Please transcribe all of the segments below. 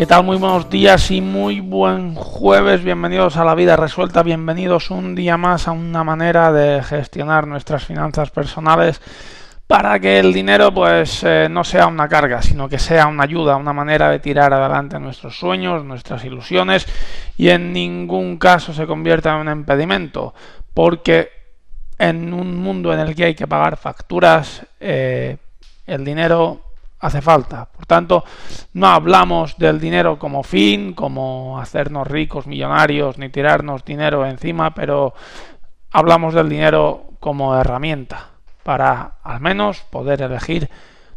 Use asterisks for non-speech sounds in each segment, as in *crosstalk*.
¿Qué tal? Muy buenos días y muy buen jueves. Bienvenidos a la vida resuelta. Bienvenidos un día más a una manera de gestionar nuestras finanzas personales para que el dinero pues eh, no sea una carga, sino que sea una ayuda, una manera de tirar adelante nuestros sueños, nuestras ilusiones y en ningún caso se convierta en un impedimento, porque en un mundo en el que hay que pagar facturas, eh, el dinero hace falta. Por tanto, no hablamos del dinero como fin, como hacernos ricos, millonarios, ni tirarnos dinero encima, pero hablamos del dinero como herramienta para al menos poder elegir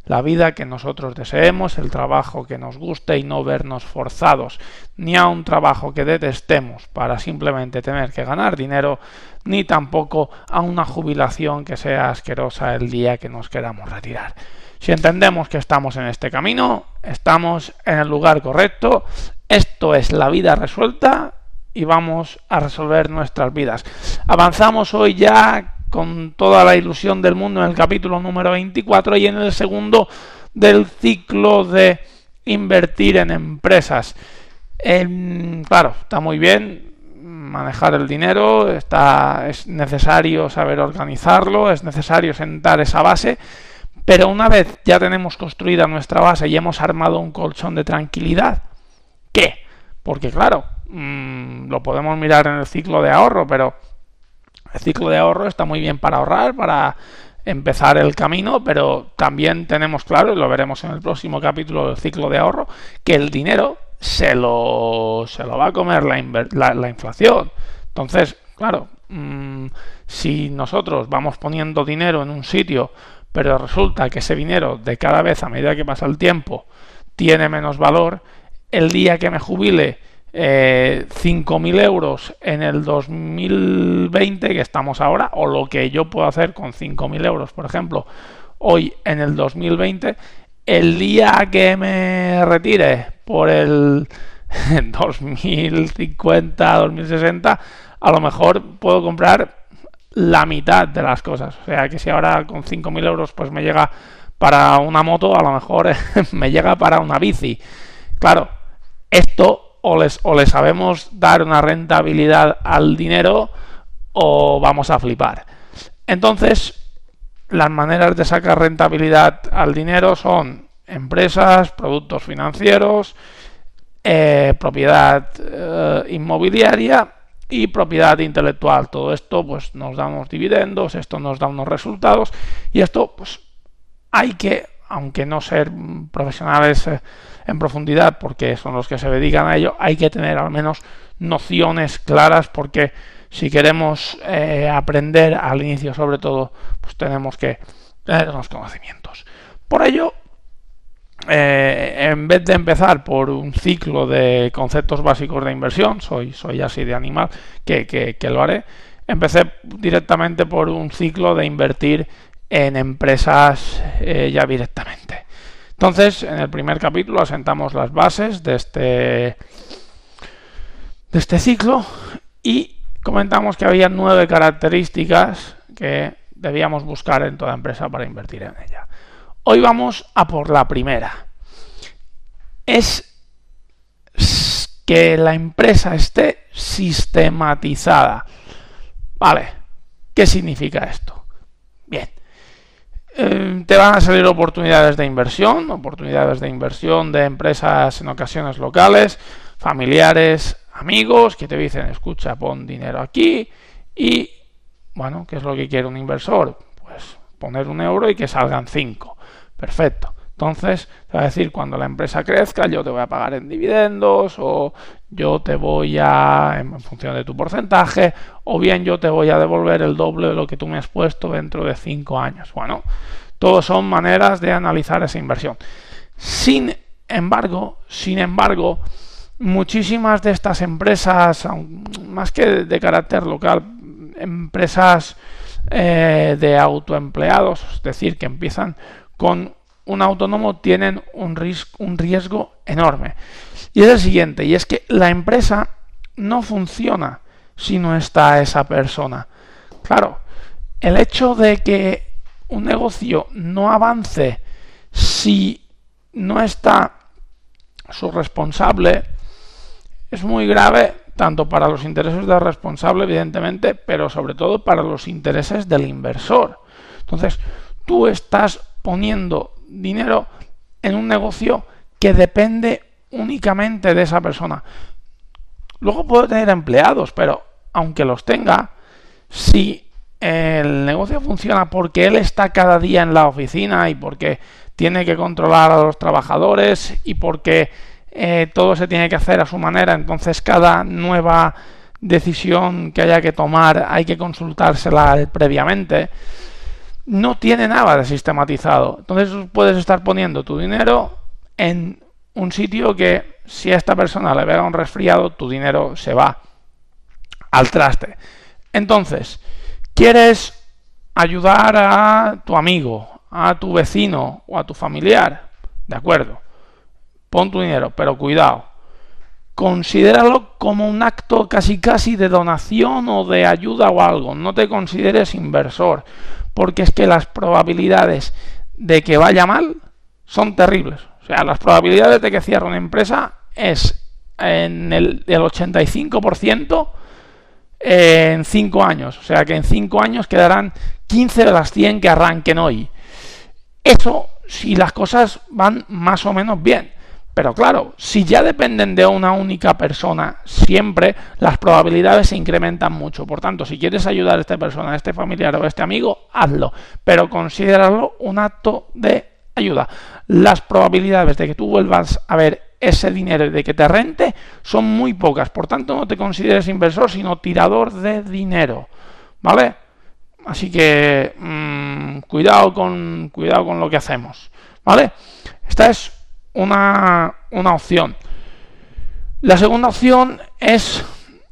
la vida que nosotros deseemos, el trabajo que nos guste y no vernos forzados ni a un trabajo que detestemos para simplemente tener que ganar dinero, ni tampoco a una jubilación que sea asquerosa el día que nos queramos retirar. Si entendemos que estamos en este camino, estamos en el lugar correcto, esto es la vida resuelta y vamos a resolver nuestras vidas. Avanzamos hoy ya con toda la ilusión del mundo en el capítulo número 24 y en el segundo del ciclo de invertir en empresas. claro, está muy bien manejar el dinero, está, es necesario saber organizarlo, es necesario sentar esa base, pero una vez ya tenemos construida nuestra base y hemos armado un colchón de tranquilidad, ¿qué? Porque claro, mm, lo podemos mirar en el ciclo de ahorro, pero el ciclo de ahorro está muy bien para ahorrar, para empezar el camino, pero también tenemos claro, y lo veremos en el próximo capítulo del ciclo de ahorro, que el dinero se lo, se lo va a comer la, la, inflación. Entonces, claro, mm, si nosotros vamos poniendo dinero en un sitio pero resulta que ese dinero de cada vez a medida que pasa el tiempo tiene menos valor, el día que me jubile eh, 5.000 euros en el 2020 que estamos ahora, o lo que yo puedo hacer con 5.000 euros, por ejemplo, hoy en el 2020, el día que me retire por el *laughs* 2050, 2060, a lo mejor puedo comprar la mitad de las cosas. O sea que si ahora con 5.000 euros pues me llega para una moto, a lo mejor *laughs* me llega para una bici. Claro, esto o les, o sabemos dar una rentabilidad al dinero o vamos a flipar. Entonces, las maneras de sacar rentabilidad al dinero son empresas, productos financieros, eh, propiedad eh, inmobiliaria y propiedad intelectual. Todo esto pues nos da unos dividendos, esto nos da unos resultados y esto pues hay que, aunque no ser profesionales eh, en profundidad porque son los que se dedican a ello, hay que tener al menos nociones claras porque si queremos eh, aprender al inicio sobre todo pues tenemos que tener unos conocimientos. Por ello eh, en vez de empezar por un ciclo de conceptos básicos de inversión, soy, soy así de animal, que, que, lo haré, empecé directamente por un ciclo de invertir en empresas eh, ya directamente. Entonces, en el primer capítulo asentamos las bases de este, de este ciclo y comentamos que había nueve características que debíamos buscar en toda empresa para invertir en ella. Hoy vamos a por la primera. Es que la empresa esté sistematizada. Vale, ¿qué significa esto? Eh, te van a salir oportunidades de inversión, oportunidades de inversión de empresas en ocasiones locales, familiares, amigos que te dicen, escucha, pon dinero aquí y, bueno, ¿qué es lo que quiere un inversor? Pues poner un euro y que salgan cinco. Perfecto. Entonces, va a decir, cuando la empresa crezca, yo te voy a pagar en dividendos o yo te voy a, en función de tu porcentaje, o bien yo te voy a devolver el doble de lo que tú me has puesto dentro de cinco años. Bueno, todos son maneras de analizar esa inversión. Sin embargo, sin embargo, muchísimas de estas empresas, más que de carácter local, empresas eh, de autoempleados, es decir, que empiezan con un autónomo tienen un, un riesgo enorme. Y es el siguiente, y es que la empresa no funciona si no está esa persona. Claro, el hecho de que un negocio no avance si no está su responsable es muy grave tanto para los intereses del responsable, evidentemente, pero sobre todo para los intereses del inversor. Entonces, tú estás poniendo dinero en un negocio que depende únicamente de esa persona. Luego puede tener empleados, pero aunque los tenga, si el negocio funciona porque él está cada día en la oficina y porque tiene que controlar a los trabajadores y porque eh, todo se tiene que hacer a su manera, entonces cada nueva decisión que haya que tomar hay que consultársela previamente no tiene nada de sistematizado. Entonces puedes estar poniendo tu dinero en un sitio que si a esta persona le vea un resfriado, tu dinero se va al traste. Entonces, ¿quieres ayudar a tu amigo, a tu vecino o a tu familiar? De acuerdo. Pon tu dinero, pero cuidado. Considéralo como un acto casi casi de donación o de ayuda o algo. No te consideres inversor porque es que las probabilidades de que vaya mal son terribles. O sea, las probabilidades de que cierre una empresa es en el, 85% en 5 años. O sea que en 5 años quedarán 15 de las 100 que arranquen hoy. Eso si las cosas van más o menos bien. Pero claro, si ya dependen de una única persona siempre, las probabilidades se incrementan mucho. Por tanto, si quieres ayudar a esta persona, a este familiar o a este amigo, hazlo. Pero considéralo un acto de ayuda. Las probabilidades de que tú vuelvas a ver ese dinero y de que te rente son muy pocas. Por tanto, no te consideres inversor, sino tirador de dinero. ¿Vale? Así que mmm, cuidado, con, cuidado con lo que hacemos. ¿Vale? Esta es una, opción. La segunda opción es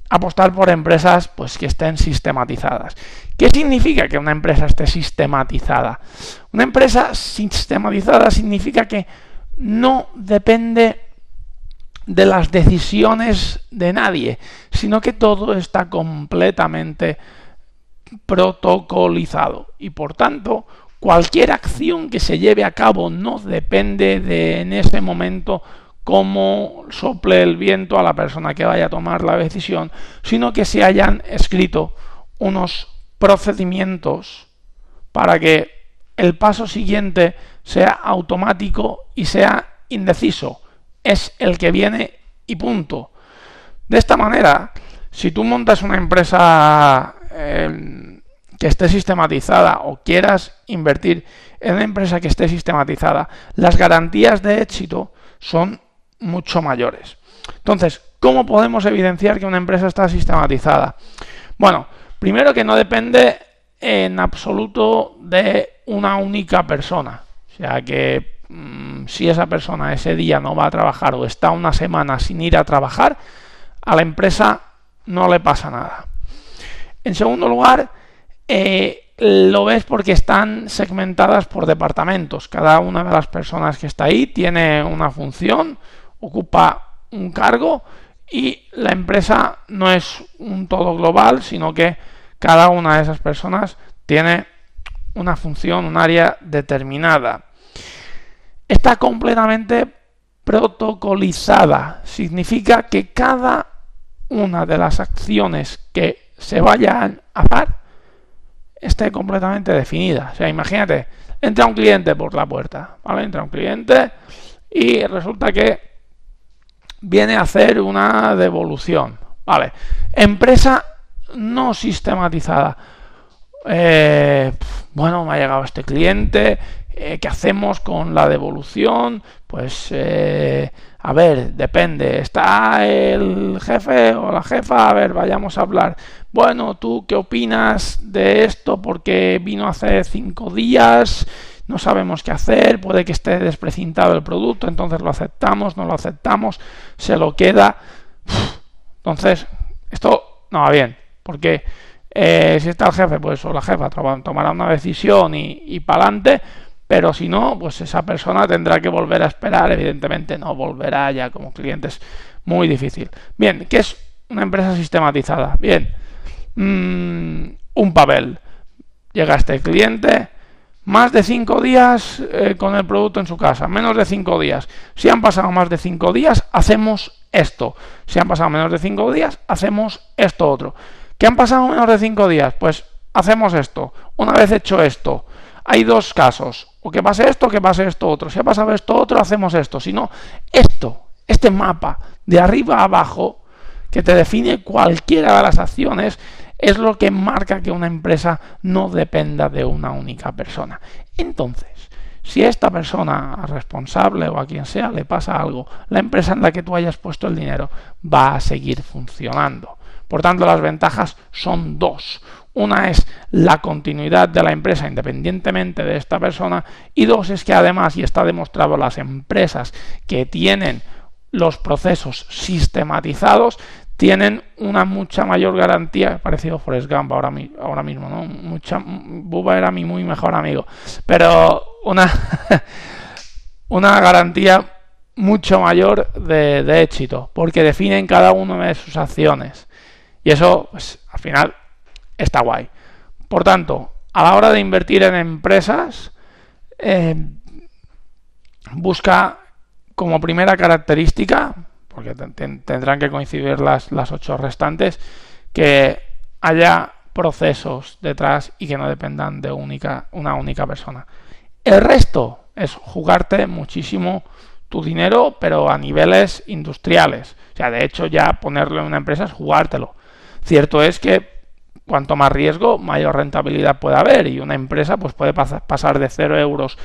apostar por empresas pues que estén sistematizadas. ¿Qué significa que una empresa esté sistematizada? Una empresa sistematizada significa que no depende de las decisiones de nadie, sino que todo está completamente protocolizado y por tanto Cualquier acción que se lleve a cabo no depende de en ese momento cómo sople el viento a la persona que vaya a tomar la decisión, sino que se hayan escrito unos procedimientos para que el paso siguiente sea automático y sea indeciso. Es el que viene y punto. De esta manera, si tú montas una empresa que esté sistematizada o quieras invertir en una empresa que esté sistematizada, las garantías de éxito son mucho mayores. Entonces, ¿cómo podemos evidenciar que una empresa está sistematizada? Bueno, primero que no depende en absoluto de una única persona. O sea que mm, si esa persona ese día no va a trabajar o está una semana sin ir a trabajar, a la empresa no le pasa nada. En segundo lugar, eh, lo ves porque están segmentadas por departamentos. Cada una de las personas que está ahí tiene una función, ocupa un cargo y la empresa no es un todo global, sino que cada una de esas personas tiene una función, un área determinada. Está completamente protocolizada. Significa que cada una de las acciones que se vayan a hacer esté completamente definida. O sea, imagínate, entra un cliente por la puerta, ¿vale? Entra un cliente y resulta que viene a hacer una devolución. Vale. Empresa no sistematizada. Eh, bueno, me ha llegado este cliente, eh, ¿qué hacemos con la devolución? Pues, eh, a ver, depende. ¿Está el jefe o la jefa? A ver, vayamos a hablar. Bueno, ¿tú qué opinas de esto? Porque vino hace cinco días, no sabemos qué hacer, puede que esté desprecintado el producto, entonces lo aceptamos, no lo aceptamos, se lo queda. Entonces, esto no va bien, porque eh, si está el jefe, pues o la jefa tomará una decisión y, y para adelante, pero si no, pues esa persona tendrá que volver a esperar, evidentemente no volverá ya como cliente, muy difícil. Bien, ¿qué es una empresa sistematizada? Bien, mm, un papel. Llega este cliente, más de cinco días eh, con el producto en su casa, menos de cinco días. Si han pasado más de cinco días, hacemos esto. Si han pasado menos de cinco días, hacemos esto otro. ¿Qué han pasado menos de cinco días? Pues hacemos esto. Una vez hecho esto, hay dos casos. O que pase esto, que pase esto otro. Si ha pasado esto otro, hacemos esto. Si no, esto, este mapa, de arriba a abajo, que te define cualquiera de las acciones, es lo que marca que una empresa no dependa de una única persona. Entonces, si a esta persona responsable o a quien sea le pasa algo, la empresa en la que tú hayas puesto el dinero va a seguir funcionando. Por tanto, las ventajas son dos. Una es la continuidad de la empresa independientemente de esta persona y dos es que además, y está demostrado, las empresas que tienen los procesos sistematizados tienen una mucha mayor garantía, parecido a Forrest Gump ahora, ahora mismo, ¿no? Mucha, Bubba era mi muy mejor amigo, pero una, *laughs* una garantía mucho mayor de, de éxito, porque definen cada una de sus acciones. Y eso, pues, al final, está guay. Por tanto, a la hora de invertir en empresas, eh, busca como primera característica, porque tendrán que coincidir las, las ocho restantes, que haya procesos detrás y que no dependan de única, una única persona. El resto es jugarte muchísimo tu dinero, pero a niveles industriales. O sea, de hecho, ya ponerlo en una empresa es jugártelo. Cierto es que cuanto más riesgo, mayor rentabilidad puede haber y una empresa pues puede pasar de 0 euros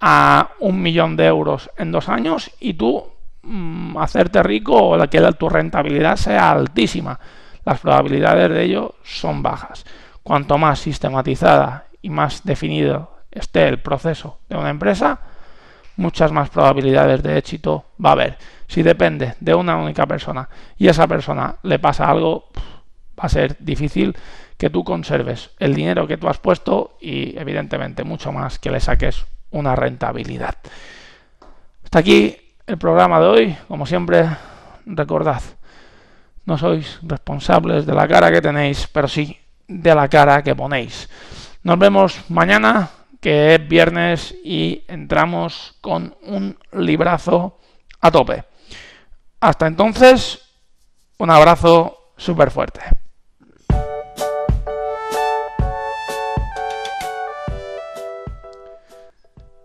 a un millón de euros en dos años y tú mm, hacerte rico o que tu rentabilidad sea altísima. Las probabilidades de ello son bajas. Cuanto más sistematizada y más definido esté el proceso de una empresa, muchas más probabilidades de éxito va a haber. Si depende de una única persona y esa persona le pasa algo, va a ser difícil que tú conserves el dinero que tú has puesto y evidentemente mucho más que le saques una rentabilidad. Hasta aquí el programa de hoy. Como siempre, recordad, no sois responsables de la cara que tenéis, pero sí de la cara que ponéis. Nos vemos mañana, que es viernes, y entramos con un librazo a tope. Hasta entonces, un abrazo súper fuerte.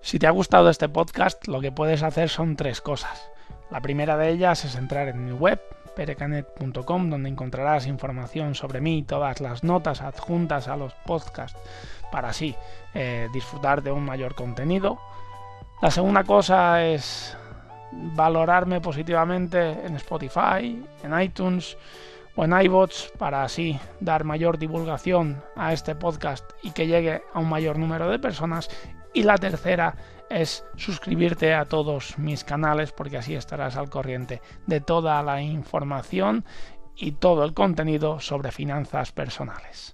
Si te ha gustado este podcast, lo que puedes hacer son tres cosas. La primera de ellas es entrar en mi web, perecanet.com, donde encontrarás información sobre mí y todas las notas adjuntas a los podcasts para así eh, disfrutar de un mayor contenido. La segunda cosa es valorarme positivamente en Spotify, en iTunes o en iBots para así dar mayor divulgación a este podcast y que llegue a un mayor número de personas. Y la tercera es suscribirte a todos mis canales porque así estarás al corriente de toda la información y todo el contenido sobre finanzas personales.